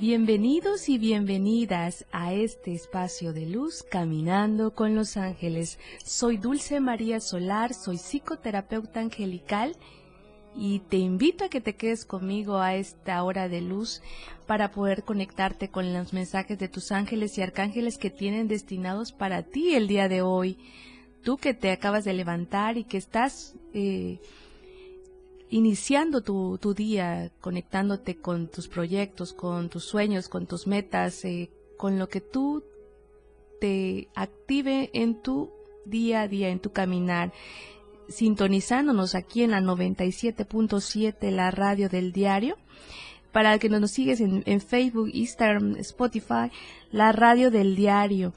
Bienvenidos y bienvenidas a este espacio de luz Caminando con los Ángeles. Soy Dulce María Solar, soy psicoterapeuta angelical y te invito a que te quedes conmigo a esta hora de luz para poder conectarte con los mensajes de tus ángeles y arcángeles que tienen destinados para ti el día de hoy. Tú que te acabas de levantar y que estás... Eh, iniciando tu, tu, día, conectándote con tus proyectos, con tus sueños, con tus metas, eh, con lo que tú te active en tu día a día, en tu caminar, sintonizándonos aquí en la 97.7, la radio del diario. Para que nos sigues en, en Facebook, Instagram, Spotify, la radio del diario.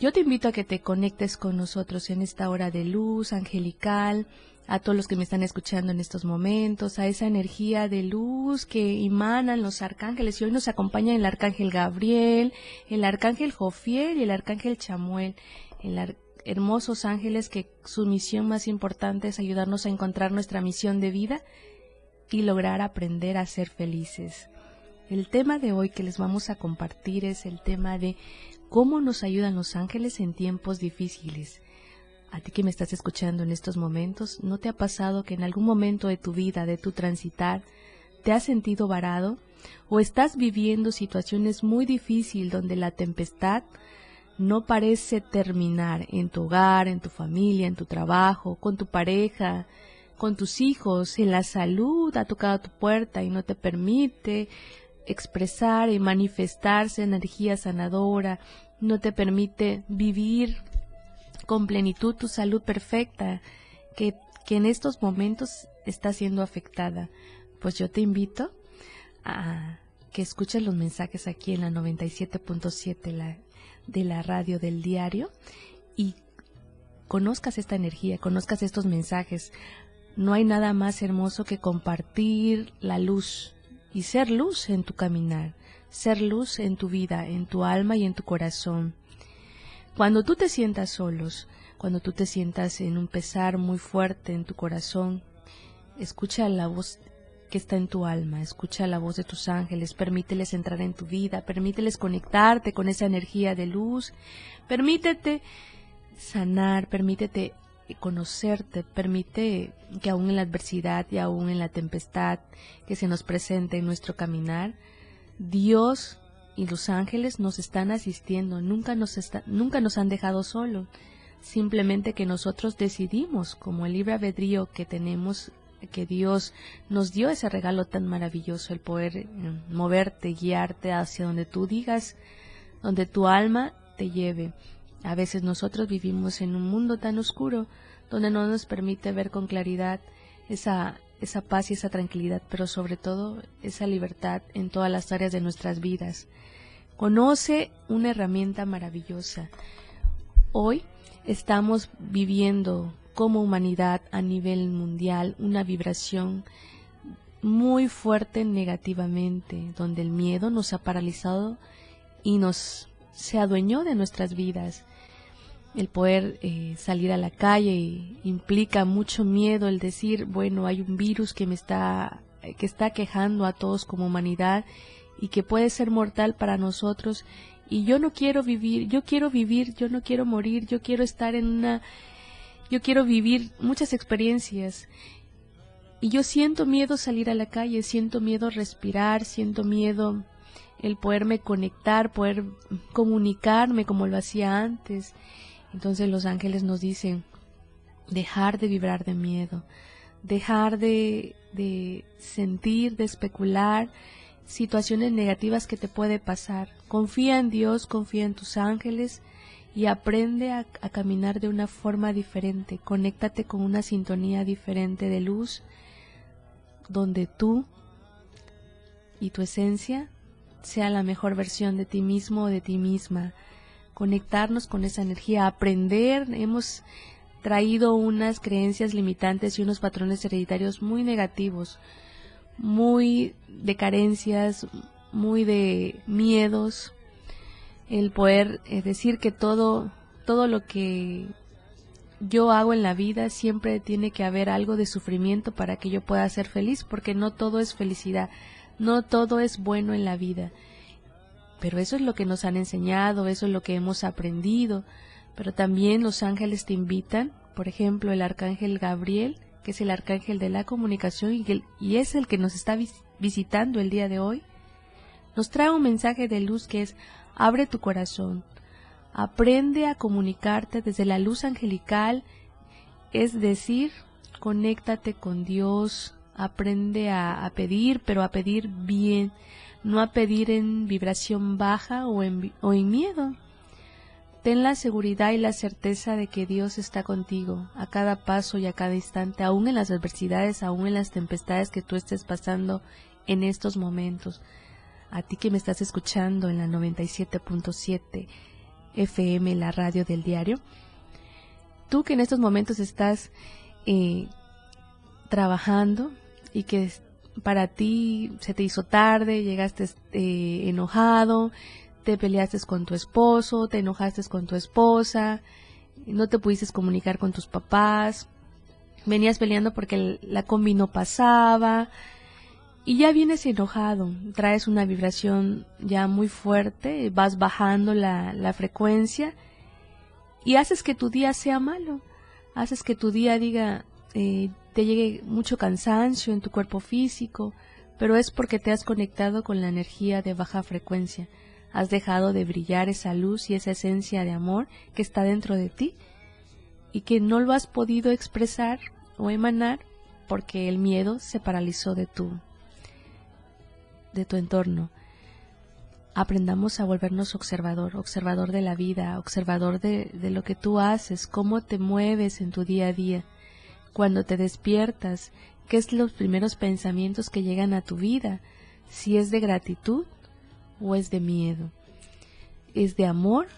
Yo te invito a que te conectes con nosotros en esta hora de luz angelical, a todos los que me están escuchando en estos momentos, a esa energía de luz que emanan los arcángeles. Y hoy nos acompaña el arcángel Gabriel, el arcángel Jofiel y el arcángel Chamuel, el hermosos ángeles que su misión más importante es ayudarnos a encontrar nuestra misión de vida y lograr aprender a ser felices. El tema de hoy que les vamos a compartir es el tema de cómo nos ayudan los ángeles en tiempos difíciles. A ti que me estás escuchando en estos momentos, ¿no te ha pasado que en algún momento de tu vida, de tu transitar, te has sentido varado? ¿O estás viviendo situaciones muy difíciles donde la tempestad no parece terminar en tu hogar, en tu familia, en tu trabajo, con tu pareja, con tus hijos, en la salud ha tocado tu puerta y no te permite expresar y manifestarse energía sanadora, no te permite vivir con plenitud tu salud perfecta, que, que en estos momentos está siendo afectada. Pues yo te invito a que escuches los mensajes aquí en la 97.7 la, de la radio del diario y conozcas esta energía, conozcas estos mensajes. No hay nada más hermoso que compartir la luz y ser luz en tu caminar, ser luz en tu vida, en tu alma y en tu corazón. Cuando tú te sientas solos, cuando tú te sientas en un pesar muy fuerte en tu corazón, escucha la voz que está en tu alma, escucha la voz de tus ángeles, permíteles entrar en tu vida, permíteles conectarte con esa energía de luz, permítete sanar, permítete conocerte, permite que aún en la adversidad y aún en la tempestad que se nos presente en nuestro caminar, Dios y los ángeles nos están asistiendo, nunca nos, nunca nos han dejado solos, simplemente que nosotros decidimos, como el libre albedrío que tenemos, que Dios nos dio ese regalo tan maravilloso, el poder eh, moverte, guiarte hacia donde tú digas, donde tu alma te lleve. A veces nosotros vivimos en un mundo tan oscuro donde no nos permite ver con claridad esa esa paz y esa tranquilidad, pero sobre todo esa libertad en todas las áreas de nuestras vidas. Conoce una herramienta maravillosa. Hoy estamos viviendo como humanidad a nivel mundial una vibración muy fuerte negativamente, donde el miedo nos ha paralizado y nos se adueñó de nuestras vidas el poder eh, salir a la calle implica mucho miedo el decir bueno hay un virus que me está que está quejando a todos como humanidad y que puede ser mortal para nosotros. Y yo no quiero vivir yo quiero vivir yo no quiero morir yo quiero estar en una yo quiero vivir muchas experiencias y yo siento miedo salir a la calle siento miedo respirar siento miedo el poderme conectar poder comunicarme como lo hacía antes entonces los ángeles nos dicen, dejar de vibrar de miedo, dejar de, de sentir, de especular situaciones negativas que te puede pasar. Confía en Dios, confía en tus ángeles y aprende a, a, caminar de una forma diferente. Conéctate con una sintonía diferente de luz donde tú y tu esencia sea la mejor versión de ti mismo o de ti misma. Conectarnos con esa energía, aprender. Hemos traído unas creencias limitantes y unos patrones hereditarios muy negativos, muy de carencias, muy de miedos. El poder eh, decir que todo, todo lo que yo hago en la vida siempre tiene que haber algo de sufrimiento para que yo pueda ser feliz, porque no todo es felicidad, no todo es bueno en la vida. Pero eso es lo que nos han enseñado, eso es lo que hemos aprendido. Pero también los ángeles te invitan, por ejemplo, el arcángel Gabriel, que es el arcángel de la comunicación y, es el que nos está visitando el día de hoy, nos trae un mensaje de luz que es abre tu corazón, Aprende a comunicarte desde la luz angelical, es decir, conéctate con Dios, aprende a, pedir, pero a pedir bien, no a pedir en vibración baja o en, miedo. Ten la seguridad y la certeza de que Dios está contigo a cada paso y a cada instante, aún en las adversidades, aún en las tempestades que tú estés pasando en estos momentos. A ti que me estás escuchando en la 97.7 FM, la radio del diario. Tú que en estos momentos estás eh, trabajando y que para ti se te hizo tarde, llegaste eh, enojado, te peleaste con tu esposo, te enojaste con tu esposa, no te pudiste comunicar con tus papás, venías peleando porque la combi no pasaba, y ya vienes enojado, traes una vibración ya muy fuerte, vas bajando la, la frecuencia y haces que tu día sea malo, haces que tu día diga, eh, te llegue mucho cansancio en tu cuerpo físico, pero es porque te has conectado con la energía de baja frecuencia, has dejado de brillar esa luz y esa esencia de amor que está dentro de ti y que no lo has podido expresar o emanar porque el miedo se paralizó de tu de tu entorno. Aprendamos a volvernos observador, observador de la vida, observador de, de lo que tú haces, cómo te mueves en tu día a día. Cuando te despiertas, qué es los primeros pensamientos que llegan a tu vida, si es de gratitud o es de miedo, es de amor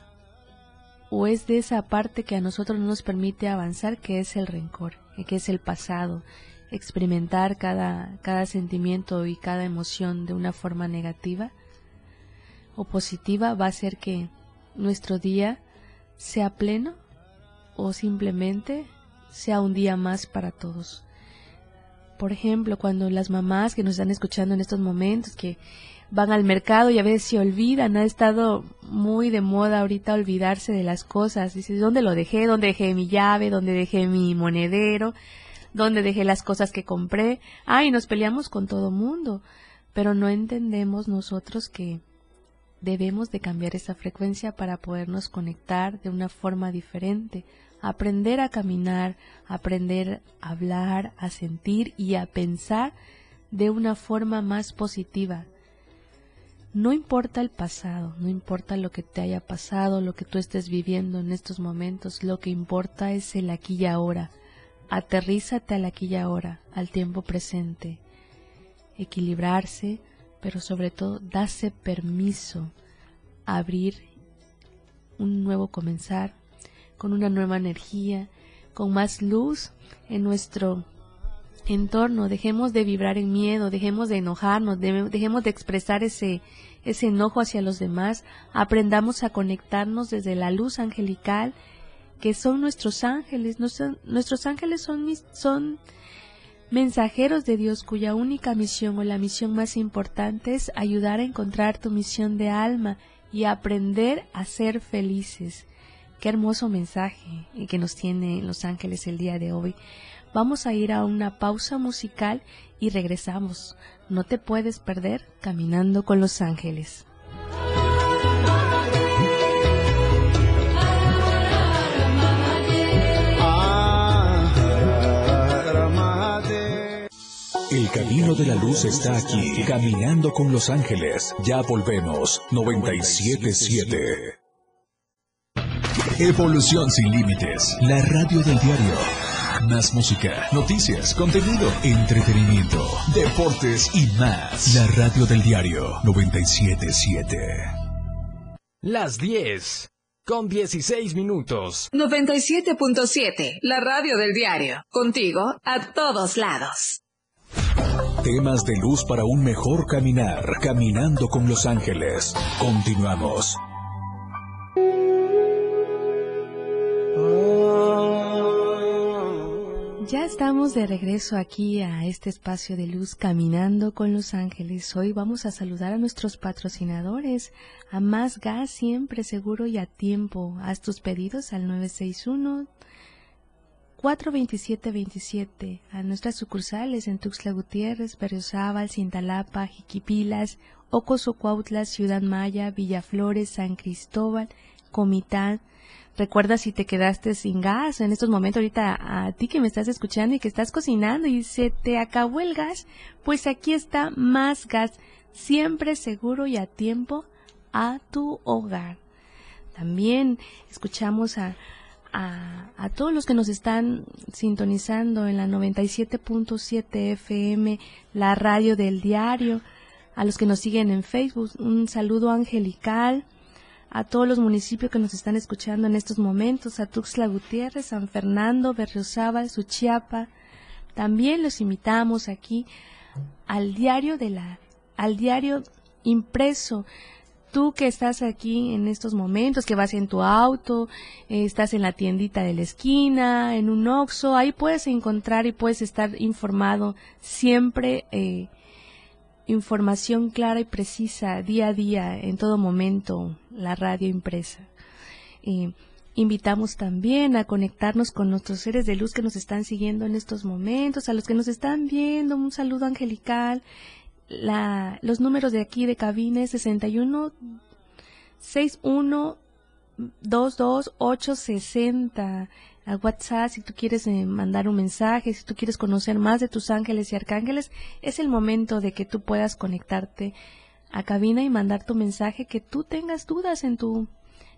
o es de esa parte que a nosotros no nos permite avanzar, que es el rencor, que es el pasado, experimentar cada, cada sentimiento y cada emoción de una forma negativa o positiva va a hacer que nuestro día sea pleno o simplemente sea un día más para todos. Por ejemplo, cuando las mamás que nos están escuchando en estos momentos, que van al mercado y a veces se olvidan, ha estado muy de moda ahorita olvidarse de las cosas. Dices, ¿dónde lo dejé? ¿Dónde dejé mi llave? ¿Dónde dejé mi monedero? dónde dejé las cosas que compré. Ay, nos peleamos con todo mundo, pero no entendemos nosotros que debemos de cambiar esa frecuencia para podernos conectar de una forma diferente, aprender a caminar, aprender a hablar, a sentir y a pensar de una forma más positiva. No importa el pasado, no importa lo que te haya pasado, lo que tú estés viviendo en estos momentos, lo que importa es el aquí y ahora, Aterrízate al aquí y ahora, al tiempo presente. Equilibrarse, pero sobre todo darse permiso abrir un nuevo comenzar, con una nueva energía, con más luz en nuestro entorno. Dejemos de vibrar en miedo, dejemos de enojarnos, dejemos de expresar ese, ese enojo hacia los demás. Aprendamos a conectarnos desde la luz angelical que son nuestros ángeles. Nuestros, ángeles son, son mensajeros de Dios cuya única misión o la misión más importante es ayudar a encontrar tu misión de alma y aprender a ser felices. Qué hermoso mensaje que nos tiene los ángeles el día de hoy. Vamos a ir a una pausa musical y regresamos. No te puedes perder caminando con los ángeles. El camino de la luz está aquí, caminando con los ángeles. Ya volvemos, 977. Evolución sin límites. La radio del diario. Más música, noticias, contenido, entretenimiento, deportes y más. La radio del diario 977. Las 10 con 16 minutos. 97.7, la radio del diario. Contigo a todos lados. Temas de luz para un mejor caminar. Caminando con los ángeles. Continuamos. Ya estamos de regreso aquí a este espacio de luz caminando con los ángeles. Hoy vamos a saludar a nuestros patrocinadores. A Más Gas siempre seguro y a tiempo. Haz tus pedidos al 961 427-27 a nuestras sucursales en Tuxtla Gutiérrez, Berriozábal, Cintalapa, Jiquipilas, Ocosocuautla, Ciudad Maya, Villaflores, San Cristóbal, Comitán, Recuerda si te quedaste sin gas en estos momentos, ahorita a ti que me estás escuchando y que estás cocinando y se te acabó el gas, pues aquí está más gas, siempre seguro y a tiempo a tu hogar. También escuchamos a, a, a, todos los que nos están sintonizando en la 97.7 FM, la radio del diario, a los que nos siguen en Facebook, un saludo angelical a todos los municipios que nos están escuchando en estos momentos, a Tuxtla Gutiérrez, San Fernando, Berriozábal, Suchiapa. También los invitamos aquí al diario de la, al diario impreso. Tú que estás aquí en estos momentos, que vas en tu auto, eh, estás en la tiendita de la esquina, en un oxo, ahí puedes encontrar y puedes estar informado siempre eh, información clara y precisa día a día, en todo momento, la radio impresa. invitamos también a conectarnos con nuestros seres de luz que nos están siguiendo en estos momentos, a los que nos están viendo, un saludo angelical. La, los números de aquí de cabina 61 61 22 860 a WhatsApp si tú quieres eh, mandar un mensaje, si tú quieres conocer más de tus ángeles y arcángeles, es el momento de que tú puedas conectarte a cabina y mandar tu mensaje, que tú tengas dudas en tu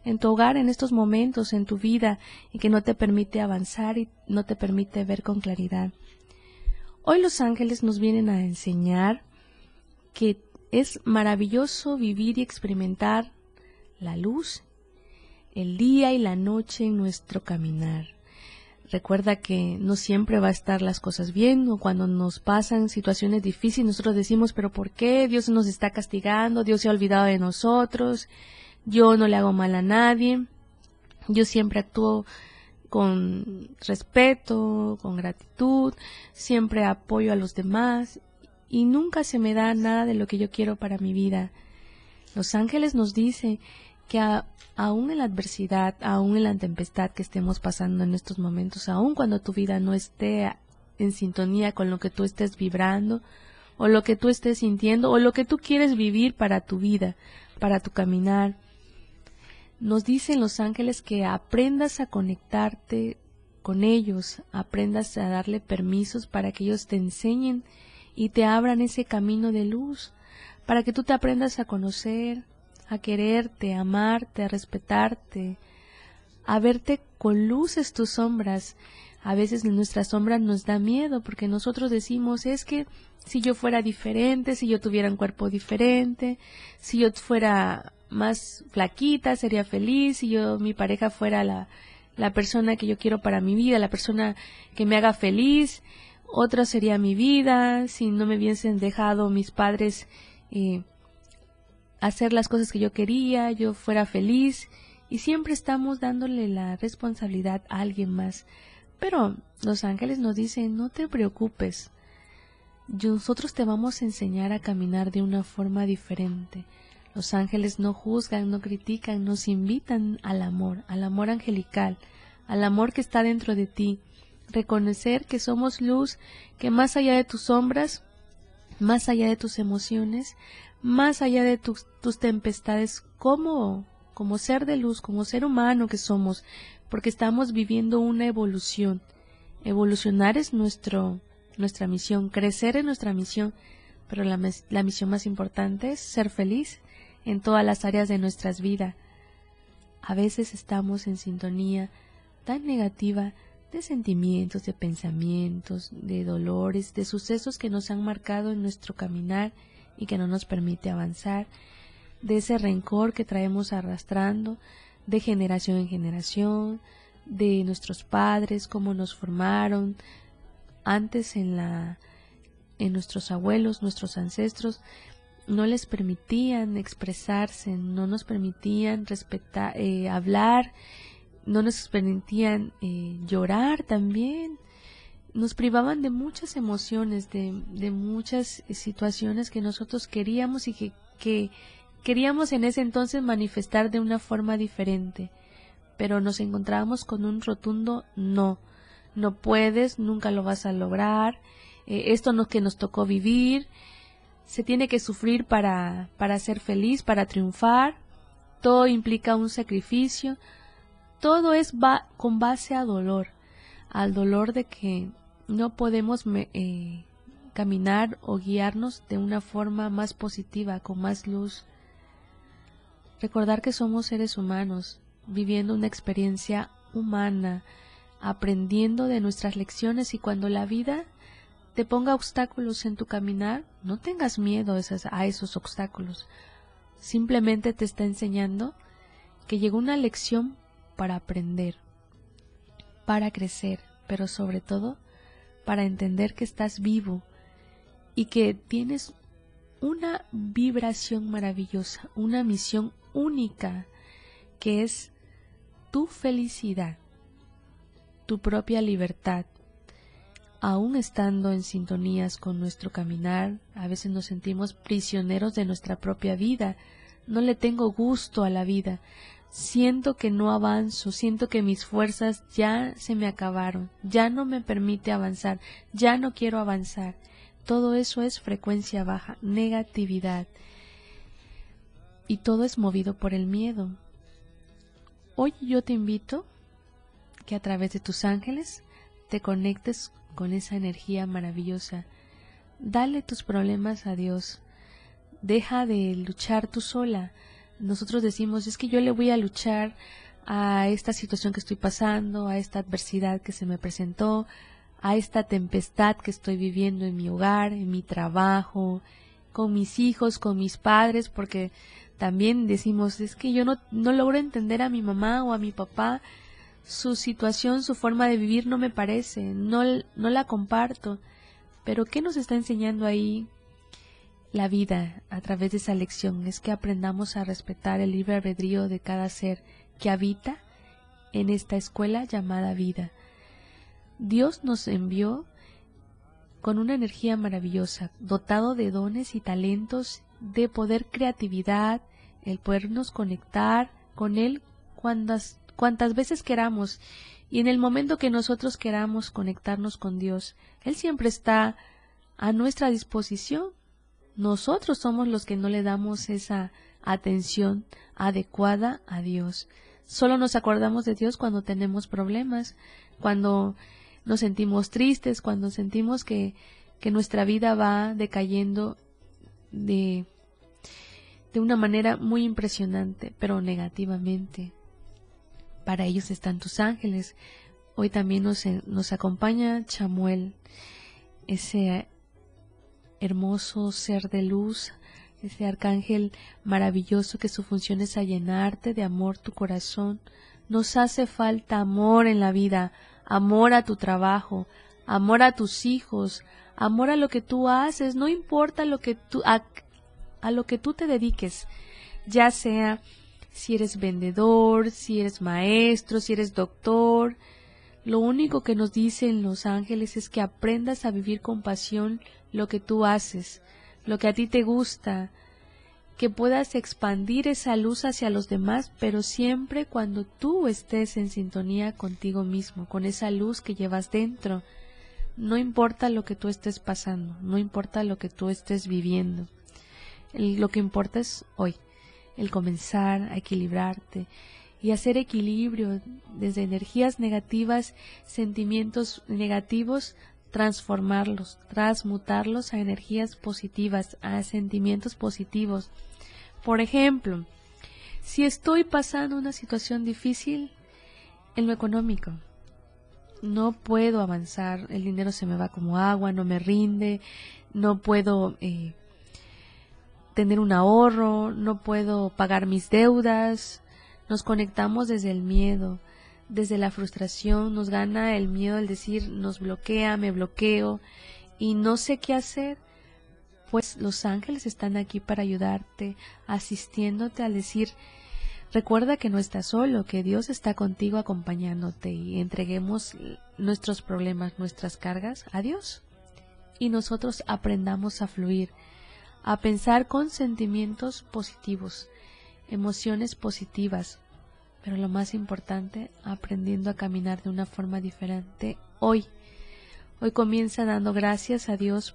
en tu hogar en estos momentos, en tu vida, y que no te permite avanzar y no te permite ver con claridad. Hoy los ángeles nos vienen a enseñar que es maravilloso vivir y experimentar la luz, el día y la noche en nuestro caminar. Recuerda que no siempre va a estar las cosas bien o cuando nos pasan situaciones difíciles nosotros decimos, pero ¿por qué? Dios nos está castigando, Dios se ha olvidado de nosotros, yo no le hago mal a nadie, yo siempre actúo con respeto, con gratitud, siempre apoyo a los demás y nunca se me da nada de lo que yo quiero para mi vida. Los ángeles nos dicen que aún en la adversidad, aún en la tempestad que estemos pasando en estos momentos, aún cuando tu vida no esté en sintonía con lo que tú estés vibrando, o lo que tú estés sintiendo, o lo que tú quieres vivir para tu vida, para tu caminar, nos dicen los ángeles que aprendas a conectarte con ellos, aprendas a darle permisos para que ellos te enseñen y te abran ese camino de luz, para que tú te aprendas a conocer, a quererte, a amarte, a respetarte, a verte con luces tus sombras. A veces nuestra sombra nos da miedo porque nosotros decimos es que si yo fuera diferente, si yo tuviera un cuerpo diferente, si yo fuera más flaquita, sería feliz, si yo mi pareja fuera la, la persona que yo quiero para mi vida, la persona que me haga feliz, otra sería mi vida, si no me hubiesen dejado mis padres eh, hacer las cosas que yo quería, yo fuera feliz y siempre estamos dándole la responsabilidad a alguien más. Pero los ángeles nos dicen, no te preocupes, nosotros te vamos a enseñar a caminar de una forma diferente. Los ángeles no juzgan, no critican, nos invitan al amor, al amor angelical, al amor que está dentro de ti. Reconocer que somos luz, que más allá de tus sombras, más allá de tus emociones, más allá de tus, tempestades como, como ser de luz, como ser humano que somos, porque estamos viviendo una evolución. Evolucionar es nuestro, nuestra misión, crecer es nuestra misión, pero la, la misión más importante es ser feliz en todas las áreas de nuestras vidas. A veces estamos en sintonía tan negativa de sentimientos, de pensamientos, de dolores, de sucesos que nos han marcado en nuestro caminar y que no nos permite avanzar, de ese rencor que traemos arrastrando de generación en generación, de nuestros padres, cómo nos formaron antes en la en nuestros abuelos, nuestros ancestros, no les permitían expresarse, no nos permitían respetar, eh, hablar, no nos permitían eh, llorar también, nos privaban de muchas emociones, de, de muchas situaciones que nosotros queríamos y que, que queríamos en ese entonces manifestar de una forma diferente, pero nos encontrábamos con un rotundo no, no puedes, nunca lo vas a lograr, eh, esto no que nos tocó vivir, se tiene que sufrir para, para ser feliz, para triunfar, todo implica un sacrificio, todo es con base a dolor, al dolor de que no podemos eh, caminar o guiarnos de una forma más positiva, con más luz. Recordar que somos seres humanos, viviendo una experiencia humana, aprendiendo de nuestras lecciones y cuando la vida te ponga obstáculos en tu caminar, no tengas miedo a esos obstáculos. Simplemente te está enseñando que llegó una lección para aprender, para crecer, pero sobre todo para entender que estás vivo y que tienes una vibración maravillosa, una misión única, que es tu felicidad, tu propia libertad, aún estando en sintonías con nuestro caminar, a veces nos sentimos prisioneros de nuestra propia vida. No le tengo gusto a la vida. Siento que no avanzo, siento que mis fuerzas ya se me acabaron, ya no me permite avanzar, ya no quiero avanzar. Todo eso es frecuencia baja, negatividad. Y todo es movido por el miedo. Hoy yo te invito que a través de tus ángeles te conectes con esa energía maravillosa. Dale tus problemas a Dios. Deja de luchar tú sola. Nosotros decimos, es que yo le voy a luchar a esta situación que estoy pasando, a esta adversidad que se me presentó, a esta tempestad que estoy viviendo en mi hogar, en mi trabajo, con mis hijos, con mis padres, porque también decimos, es que yo no, no logro entender a mi mamá o a mi papá, su situación, su forma de vivir no me parece, no, no la comparto. Pero ¿qué nos está enseñando ahí la vida a través de esa lección? Es que aprendamos a respetar el libre albedrío de cada ser que habita en esta escuela llamada vida. Dios nos envió con una energía maravillosa, dotado de dones y talentos, de poder creatividad, el podernos conectar con Él cuando cuantas veces queramos y en el momento que nosotros queramos conectarnos con Dios. Él siempre está a nuestra disposición. Nosotros somos los que no le damos esa atención adecuada a Dios. Solo nos acordamos de Dios cuando tenemos problemas, cuando nos sentimos tristes, cuando sentimos que, que nuestra vida va decayendo de, de una manera muy impresionante, pero negativamente para ellos están tus ángeles. Hoy también nos, nos acompaña Chamuel, ese hermoso ser de luz, ese arcángel maravilloso que su función es allenarte de amor tu corazón. Nos hace falta amor en la vida, amor a tu trabajo, amor a tus hijos, amor a lo que tú haces, no importa lo que tú, a, a lo que tú te dediques, ya sea si eres vendedor, si eres maestro, si eres doctor. Lo único que nos dicen los ángeles es que aprendas a vivir con pasión lo que tú haces, lo que a ti te gusta, que puedas expandir esa luz hacia los demás, pero siempre cuando tú estés en sintonía contigo mismo, con esa luz que llevas dentro. No importa lo que tú estés pasando, no importa lo que tú estés viviendo. lo que importa es hoy el comenzar a equilibrarte y hacer equilibrio desde energías negativas, sentimientos negativos, transformarlos, transmutarlos a energías positivas, a sentimientos positivos. Por ejemplo, Si estoy pasando una situación difícil en lo económico, no puedo avanzar, el dinero se me va como agua, no me rinde, no puedo eh, tener un ahorro, no puedo pagar mis deudas, nos conectamos desde el miedo, desde la frustración, nos gana el miedo el decir nos bloquea, me bloqueo y no sé qué hacer. Pues los ángeles están aquí para ayudarte, asistiéndote al decir recuerda que no estás solo, que Dios está contigo acompañándote y entreguemos nuestros problemas, nuestras cargas a Dios. Y nosotros aprendamos a fluir, a pensar con sentimientos positivos, emociones positivas, pero lo más importante, aprendiendo a caminar de una forma diferente hoy. Hoy comienza dando gracias a Dios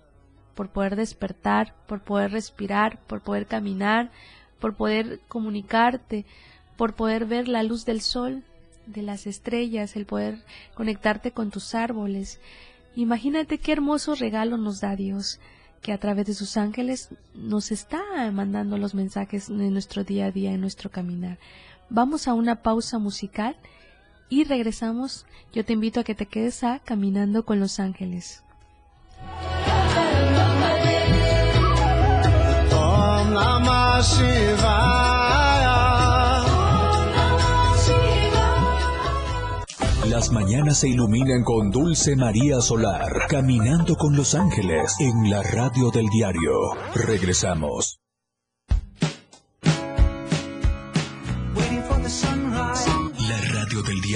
por poder despertar, por poder respirar, por poder caminar, por poder comunicarte, por poder ver la luz del sol, de las estrellas, el poder conectarte con tus árboles. Imagínate qué hermoso regalo nos da Dios, que a través de sus ángeles nos está mandando los mensajes en nuestro día a día, en nuestro caminar. Vamos a una pausa musical y regresamos. Yo te invito a que te quedes a Caminando con los Ángeles. Las mañanas se iluminan con Dulce María Solar, caminando con los ángeles en la radio del diario. Regresamos.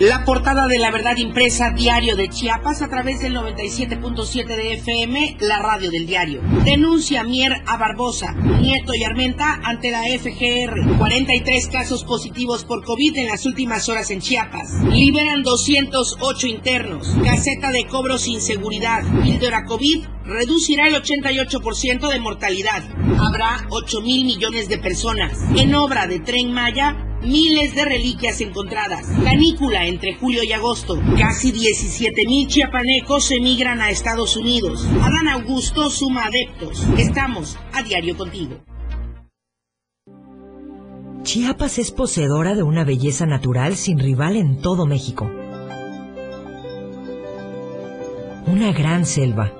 La portada de la verdad impresa diario de Chiapas a través del 97.7 de FM, la radio del diario. Denuncia Mier a Barbosa, Nieto y Armenta ante la FGR. 43 casos positivos por COVID en las últimas horas en Chiapas. Liberan 208 internos. Caseta de cobro sin seguridad. Píldora COVID reducirá el 88% de mortalidad. Habrá 8 mil millones de personas. En obra de Tren Maya, miles de reliquias encontradas. Canícula entre julio y agosto. Casi 17 mil chiapanecos emigran a Estados Unidos. Adán Augusto suma adeptos. Estamos a diario contigo. Chiapas es poseedora de una belleza natural sin rival en todo México. Una gran selva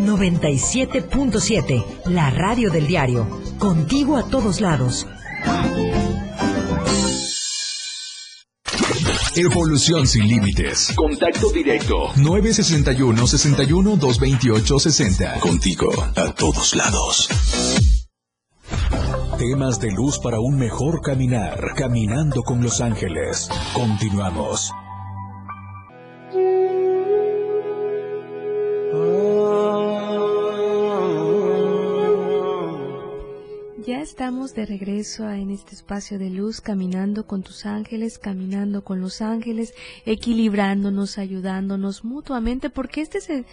97.7, la radio del diario. Contigo a todos lados. Evolución sin límites. Contacto directo. 961 61 228 60. Contigo a todos lados. Temas de luz para un mejor caminar. Caminando con los ángeles. Continuamos. Estamos de regreso en este espacio de luz, caminando con tus ángeles, caminando con los ángeles, equilibrándonos, ayudándonos mutuamente, porque este es el,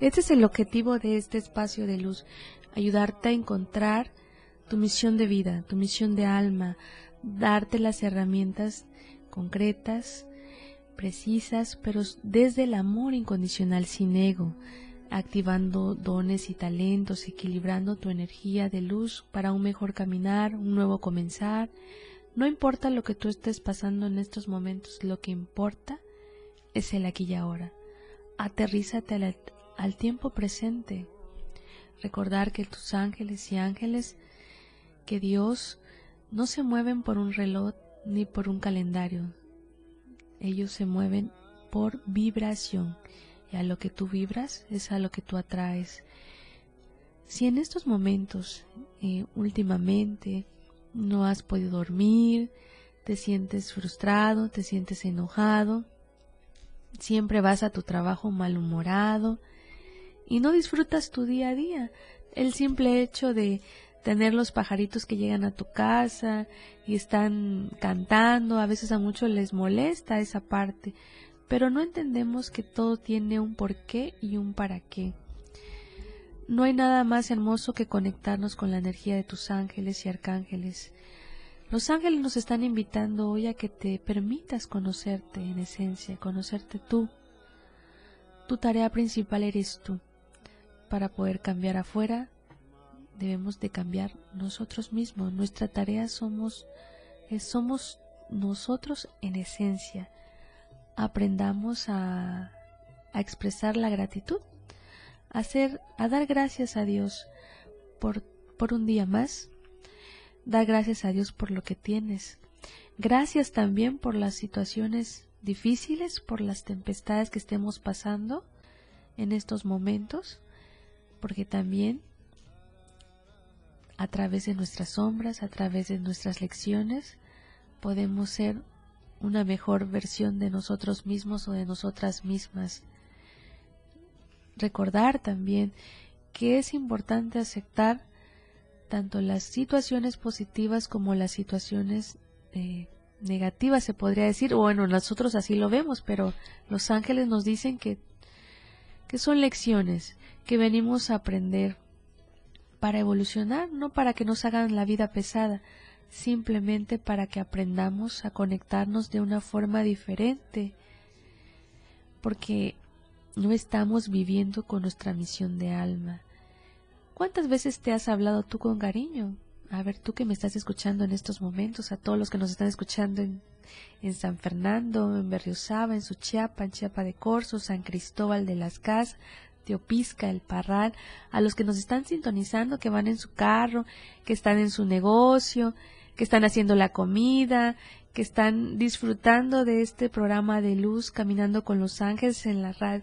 este es el objetivo de este espacio de luz, ayudarte a encontrar tu misión de vida, tu misión de alma, darte las herramientas concretas precisas, pero desde el amor incondicional sin ego, activando dones y talentos, equilibrando tu energía de luz para un mejor caminar, un nuevo comenzar. No importa lo que tú estés pasando en estos momentos, lo que importa es el aquí y ahora. Aterrízate al, al tiempo presente. Recordar que tus ángeles y ángeles, que Dios no se mueven por un reloj ni por un calendario. Ellos se mueven por vibración a lo que tú vibras es a lo que tú atraes. Si en estos momentos, eh, últimamente, no has podido dormir, te sientes frustrado, te sientes enojado, siempre vas a tu trabajo malhumorado y no disfrutas tu día a día, el simple hecho de tener los pajaritos que llegan a tu casa y están cantando, a veces a muchos les molesta esa parte, pero no entendemos que todo tiene un porqué y un para qué. No hay nada más hermoso que conectarnos con la energía de tus ángeles y arcángeles. Los ángeles nos están invitando hoy a que te permitas conocerte en esencia, conocerte tú. Tu tarea principal eres tú. Para poder cambiar afuera, debemos de cambiar nosotros mismos. Nuestra tarea somos, somos nosotros en esencia. Aprendamos a, a expresar la gratitud, a, hacer, a dar gracias a Dios por, por un día más, dar gracias a Dios por lo que tienes. Gracias también por las situaciones difíciles, por las tempestades que estemos pasando en estos momentos, porque también a través de nuestras sombras, a través de nuestras lecciones, podemos ser una mejor versión de nosotros mismos o de nosotras mismas. Recordar también que es importante aceptar tanto las situaciones positivas como las situaciones eh, negativas, se podría decir, bueno, nosotros así lo vemos, pero los ángeles nos dicen que, que son lecciones, que venimos a aprender, para evolucionar, no para que nos hagan la vida pesada, simplemente para que aprendamos a conectarnos de una forma diferente, porque no estamos viviendo con nuestra misión de alma. ¿Cuántas veces te has hablado tú con cariño? A ver, tú que me estás escuchando en estos momentos, a todos los que nos están escuchando en, San Fernando, en Berriosaba, en Suchiapa, en Chiapa de Corzo, San Cristóbal de las Casas, Teopisca, El Parral, a los que nos están sintonizando, que van en su carro, que están en su negocio, que están haciendo la comida, que están disfrutando de este programa de luz Caminando con los Ángeles en la radio,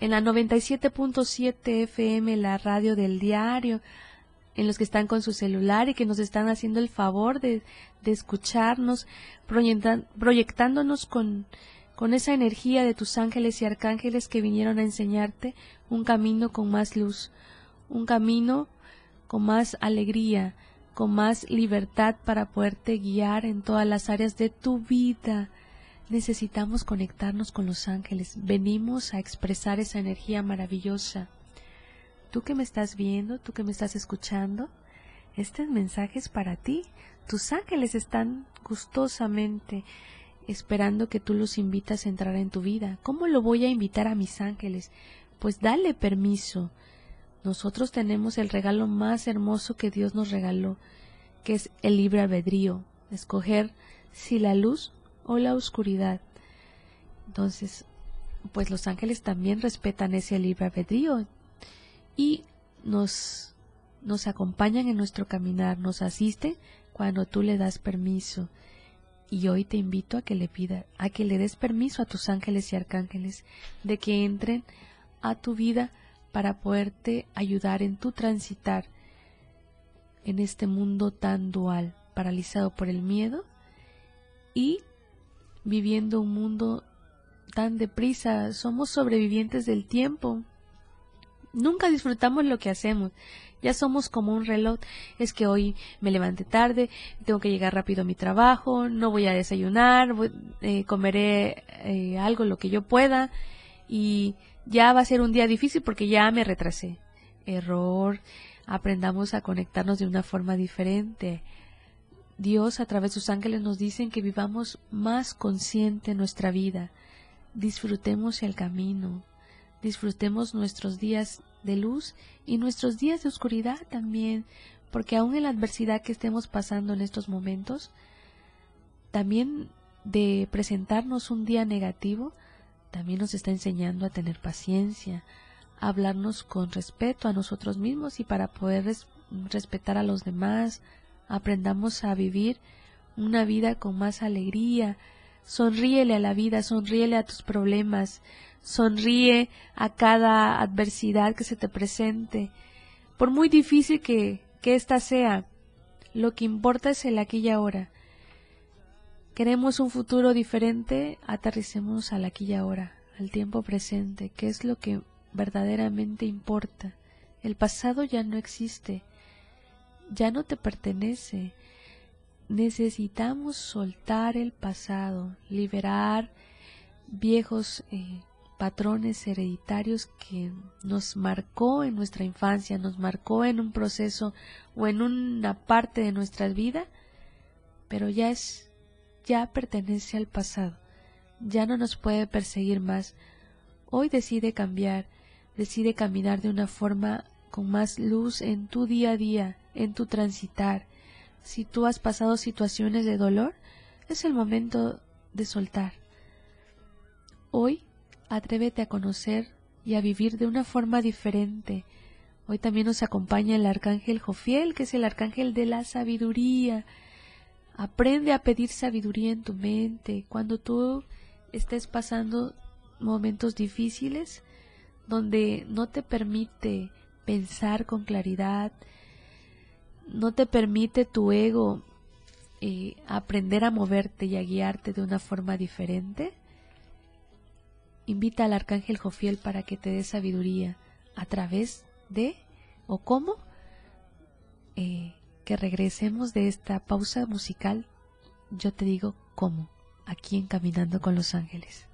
en la 97.7 FM, la radio del diario, en los que están con su celular y que nos están haciendo el favor de, de escucharnos, proyectándonos con, con esa energía de tus ángeles y arcángeles que vinieron a enseñarte un camino con más luz, un camino con más alegría, con más libertad para poderte guiar en todas las áreas de tu vida. Necesitamos conectarnos con los ángeles, venimos a expresar esa energía maravillosa. Tú que me estás viendo, tú que me estás escuchando, este mensaje es para ti. Tus ángeles están gustosamente esperando que tú los invitas a entrar en tu vida. ¿Cómo lo voy a invitar a mis ángeles? Pues dale permiso. Nosotros tenemos el regalo más hermoso que Dios nos regaló, que es el libre albedrío, escoger si la luz o la oscuridad. Entonces, pues los ángeles también respetan ese libre albedrío y nos, nos acompañan en nuestro caminar, nos asisten cuando tú le das permiso. Y hoy te invito a que le pida, a que le des permiso a tus ángeles y arcángeles de que entren a tu vida para poderte ayudar en tu transitar en este mundo tan dual, paralizado por el miedo y viviendo un mundo tan deprisa. Somos sobrevivientes del tiempo. Nunca disfrutamos lo que hacemos ya somos como un reloj. Es que hoy me levanté tarde, tengo que llegar rápido a mi trabajo, no voy a desayunar, eh, comeré eh, algo lo que yo pueda y ya va a ser un día difícil porque ya me retrasé. Error, aprendamos a conectarnos de una forma diferente. Dios a través de sus ángeles nos dicen que vivamos más consciente nuestra vida, disfrutemos el camino, disfrutemos nuestros días de luz y nuestros días de oscuridad también, porque aún en la adversidad que estemos pasando en estos momentos, también de presentarnos un día negativo, también nos está enseñando a tener paciencia, a hablarnos con respeto a nosotros mismos y para poder respetar a los demás, aprendamos a vivir una vida con más alegría, sonríele a la vida, sonríele a tus problemas, sonríe a cada adversidad que se te presente, por muy difícil que, que ésta sea, lo que importa es el aquí y ahora. Queremos un futuro diferente, aterricemos al aquí y ahora, al tiempo presente, que es lo que verdaderamente importa. El pasado ya no existe, ya no te pertenece. Necesitamos soltar el pasado, liberar viejos eh, patrones hereditarios que nos marcó en nuestra infancia, nos marcó en un proceso o en una parte de nuestra vida, pero ya es ya pertenece al pasado, ya no nos puede perseguir más. Hoy decide cambiar, decide caminar de una forma con más luz en tu día a día, en tu transitar. Si tú has pasado situaciones de dolor, es el momento de soltar. Hoy atrévete a conocer y a vivir de una forma diferente. Hoy también nos acompaña el arcángel Jofiel, que es el arcángel de la sabiduría, Aprende a pedir sabiduría en tu mente cuando tú estés pasando momentos difíciles donde no te permite pensar con claridad, no te permite tu ego eh, aprender a moverte y a guiarte de una forma diferente. Invita al arcángel Jofiel para que te dé sabiduría a través de o cómo eh, que regresemos de esta pausa musical, yo te digo cómo, aquí en Caminando con los Ángeles.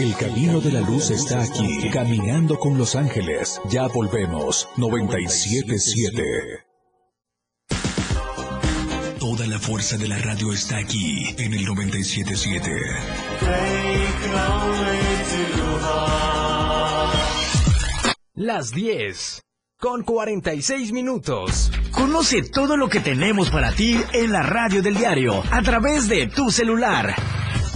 El camino de la luz está aquí, caminando con los ángeles. Ya volvemos, 977. Toda la fuerza de la radio está aquí en el 977. Las 10 con 46 minutos. Conoce todo lo que tenemos para ti en la radio del diario a través de tu celular.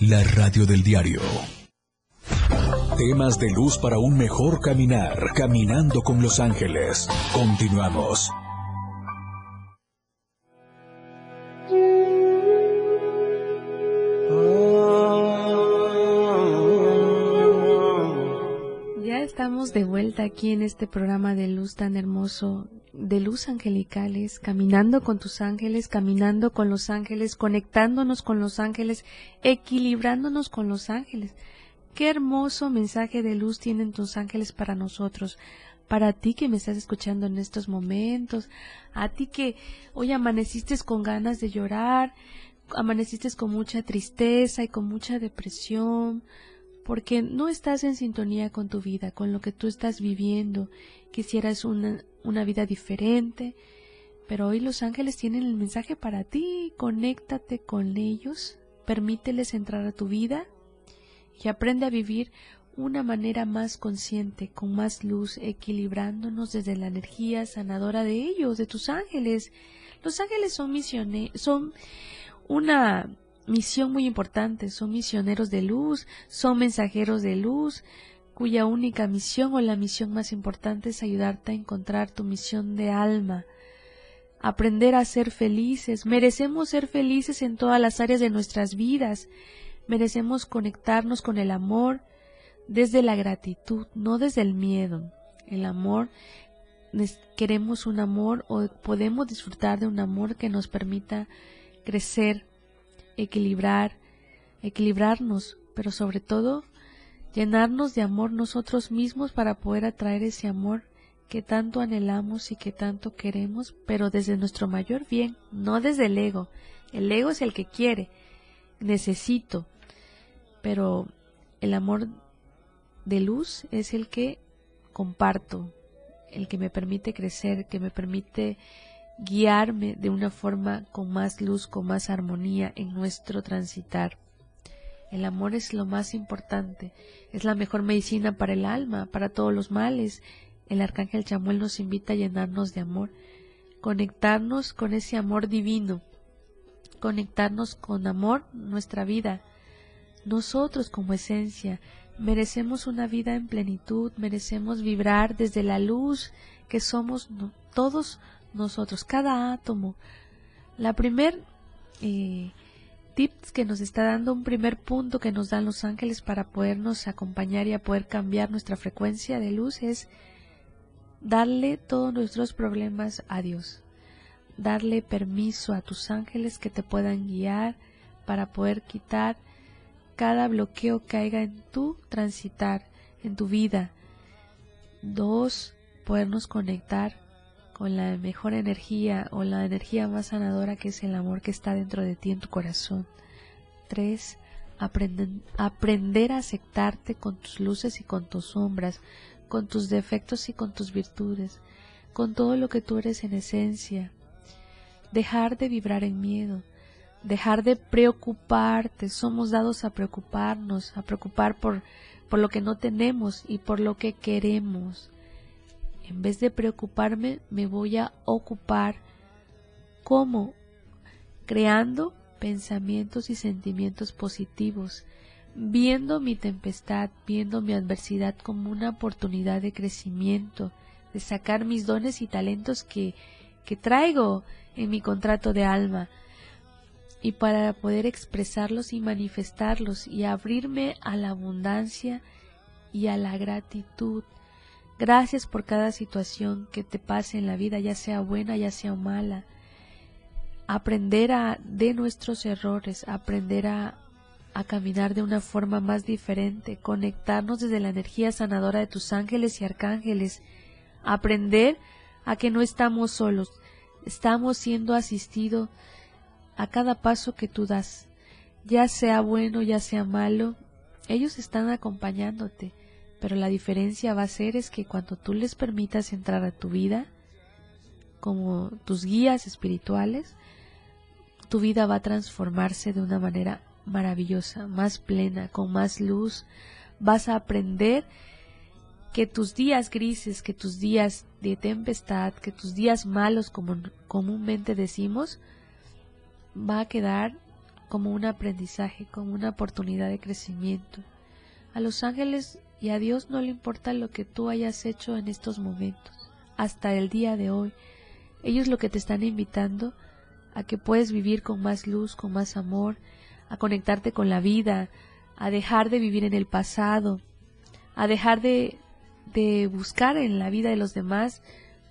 la radio del diario. Temas de luz para un mejor caminar. Caminando con los ángeles. Continuamos. Ya estamos de vuelta aquí en este programa de luz tan hermoso de luz angelicales, caminando con tus ángeles, caminando con los ángeles, conectándonos con los ángeles, equilibrándonos con los ángeles. Qué hermoso mensaje de luz tienen tus ángeles para nosotros, para ti que me estás escuchando en estos momentos, a ti que hoy amaneciste con ganas de llorar, amaneciste con mucha tristeza y con mucha depresión, porque no estás en sintonía con tu vida, con lo que tú estás viviendo. Quisieras una, una vida diferente, pero hoy los ángeles tienen el mensaje para ti. Conéctate con ellos, permíteles entrar a tu vida y aprende a vivir una manera más consciente, con más luz, equilibrándonos desde la energía sanadora de ellos, de tus ángeles. Los ángeles son misiones, son una misión muy importante, son misioneros de luz, son mensajeros de luz, cuya única misión o la misión más importante es ayudarte a encontrar tu misión de alma, aprender a ser felices. Merecemos ser felices en todas las áreas de nuestras vidas. Merecemos conectarnos con el amor, desde la gratitud, no desde el miedo. El amor, queremos un amor o podemos disfrutar de un amor que nos permita crecer, equilibrar, equilibrarnos, pero sobre todo llenarnos de amor nosotros mismos para poder atraer ese amor que tanto anhelamos y que tanto queremos, pero desde nuestro mayor bien, no desde el ego. El ego es el que quiere, necesito, pero el amor de luz es el que comparto, el que me permite crecer, que me permite guiarme de una forma con más luz, con más armonía en nuestro transitar. El amor es lo más importante, es la mejor medicina para el alma, para todos los males. El arcángel Chamuel nos invita a llenarnos de amor, conectarnos con ese amor divino, conectarnos con amor nuestra vida. Nosotros como esencia merecemos una vida en plenitud, merecemos vibrar desde la luz que somos todos nosotros, cada átomo. La primer eh, tips que nos está dando, un primer punto que nos dan los ángeles para podernos acompañar y a poder cambiar nuestra frecuencia de luz es darle todos nuestros problemas a Dios. Darle permiso a tus ángeles que te puedan guiar para poder quitar cada bloqueo que haya en tu transitar, en tu vida. Dos, podernos conectar con la mejor energía o la energía más sanadora que es el amor que está dentro de ti en tu corazón. 3. aprender a aceptarte con tus luces y con tus sombras, con tus defectos y con tus virtudes, con todo lo que tú eres en esencia. Dejar de vibrar en miedo, dejar de preocuparte. Somos dados a preocuparnos, a preocupar por, por lo que no tenemos y por lo que queremos. En vez de preocuparme, me voy a ocupar como creando pensamientos y sentimientos positivos, viendo mi tempestad, viendo mi adversidad como una oportunidad de crecimiento, de sacar mis dones y talentos que, que traigo en mi contrato de alma, y para poder expresarlos y manifestarlos y abrirme a la abundancia y a la gratitud Gracias por cada situación que te pase en la vida, ya sea buena, ya sea mala. Aprender a, de nuestros errores, aprender a, a caminar de una forma más diferente, conectarnos desde la energía sanadora de tus ángeles y arcángeles, aprender a que no estamos solos, estamos siendo asistidos a cada paso que tú das, ya sea bueno, ya sea malo, ellos están acompañándote pero la diferencia va a ser es que cuando tú les permitas entrar a tu vida como tus guías espirituales, tu vida va a transformarse de una manera maravillosa, más plena, con más luz. Vas a aprender que tus días grises, que tus días de tempestad, que tus días malos, como comúnmente decimos, va a quedar como un aprendizaje, como una oportunidad de crecimiento. A los ángeles y a Dios no le importa lo que tú hayas hecho en estos momentos, hasta el día de hoy. Ellos lo que te están invitando a que puedes vivir con más luz, con más amor, a conectarte con la vida, a dejar de vivir en el pasado, a dejar de, de buscar en la vida de los demás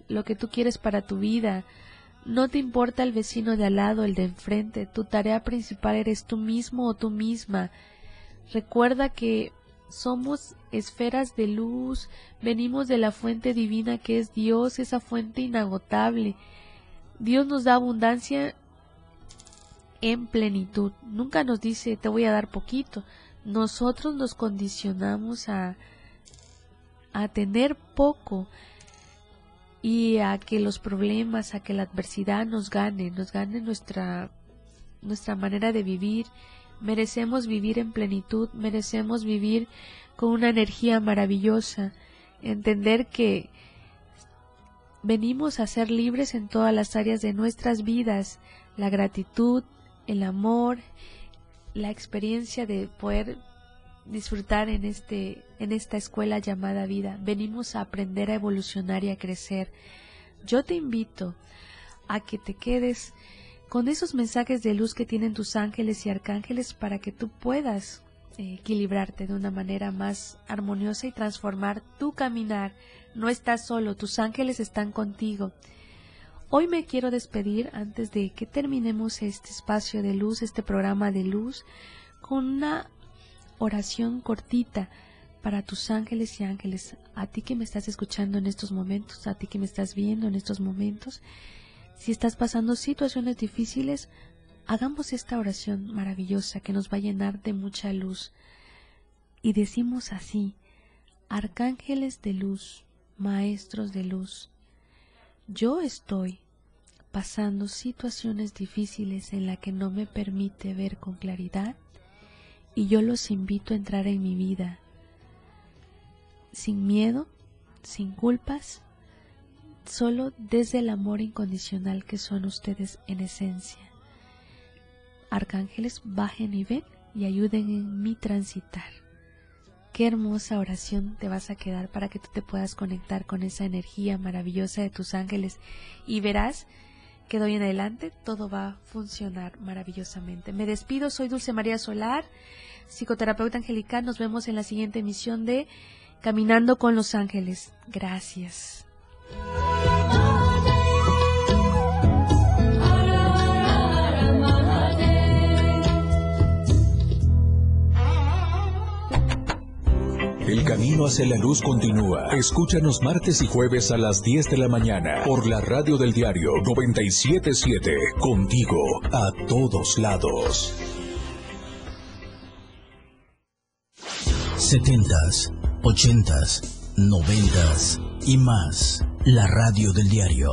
lo que tú quieres para tu vida. No te importa el vecino de al lado, el de enfrente, tu tarea principal eres tú mismo o tú misma. Recuerda que somos esferas de luz, venimos de la fuente divina que es Dios, esa fuente inagotable. Dios nos da abundancia en plenitud. Nunca nos dice te voy a dar poquito. Nosotros nos condicionamos a, a tener poco y a que los problemas, a que la adversidad nos gane, nos gane nuestra, nuestra manera de vivir Merecemos vivir en plenitud, merecemos vivir con una energía maravillosa, entender que venimos a ser libres en todas las áreas de nuestras vidas, la gratitud, el amor, la experiencia de poder disfrutar en este en esta escuela llamada vida. Venimos a aprender a evolucionar y a crecer. Yo te invito a que te quedes con esos mensajes de luz que tienen tus ángeles y arcángeles para que tú puedas eh, equilibrarte de una manera más armoniosa y transformar tu caminar. No estás solo, tus ángeles están contigo. Hoy me quiero despedir antes de que terminemos este espacio de luz, este programa de luz, con una oración cortita para tus ángeles y ángeles, a ti que me estás escuchando en estos momentos, a ti que me estás viendo en estos momentos. Si estás pasando situaciones difíciles, hagamos esta oración maravillosa que nos va a llenar de mucha luz. Y decimos así, arcángeles de luz, maestros de luz, yo estoy pasando situaciones difíciles en la que no me permite ver con claridad y yo los invito a entrar en mi vida sin miedo, sin culpas, solo desde el amor incondicional que son ustedes en esencia. Arcángeles, bajen y ven y ayuden en mi transitar. Qué hermosa oración te vas a quedar para que tú te puedas conectar con esa energía maravillosa de tus ángeles y verás que doy en adelante todo va a funcionar maravillosamente. Me despido, soy Dulce María Solar, psicoterapeuta angelical. Nos vemos en la siguiente emisión de Caminando con los Ángeles. Gracias. El camino hacia la luz continúa. Escúchanos martes y jueves a las 10 de la mañana por la radio del diario 977. Contigo a todos lados. 70s, 80s, 90s y más. La radio del diario.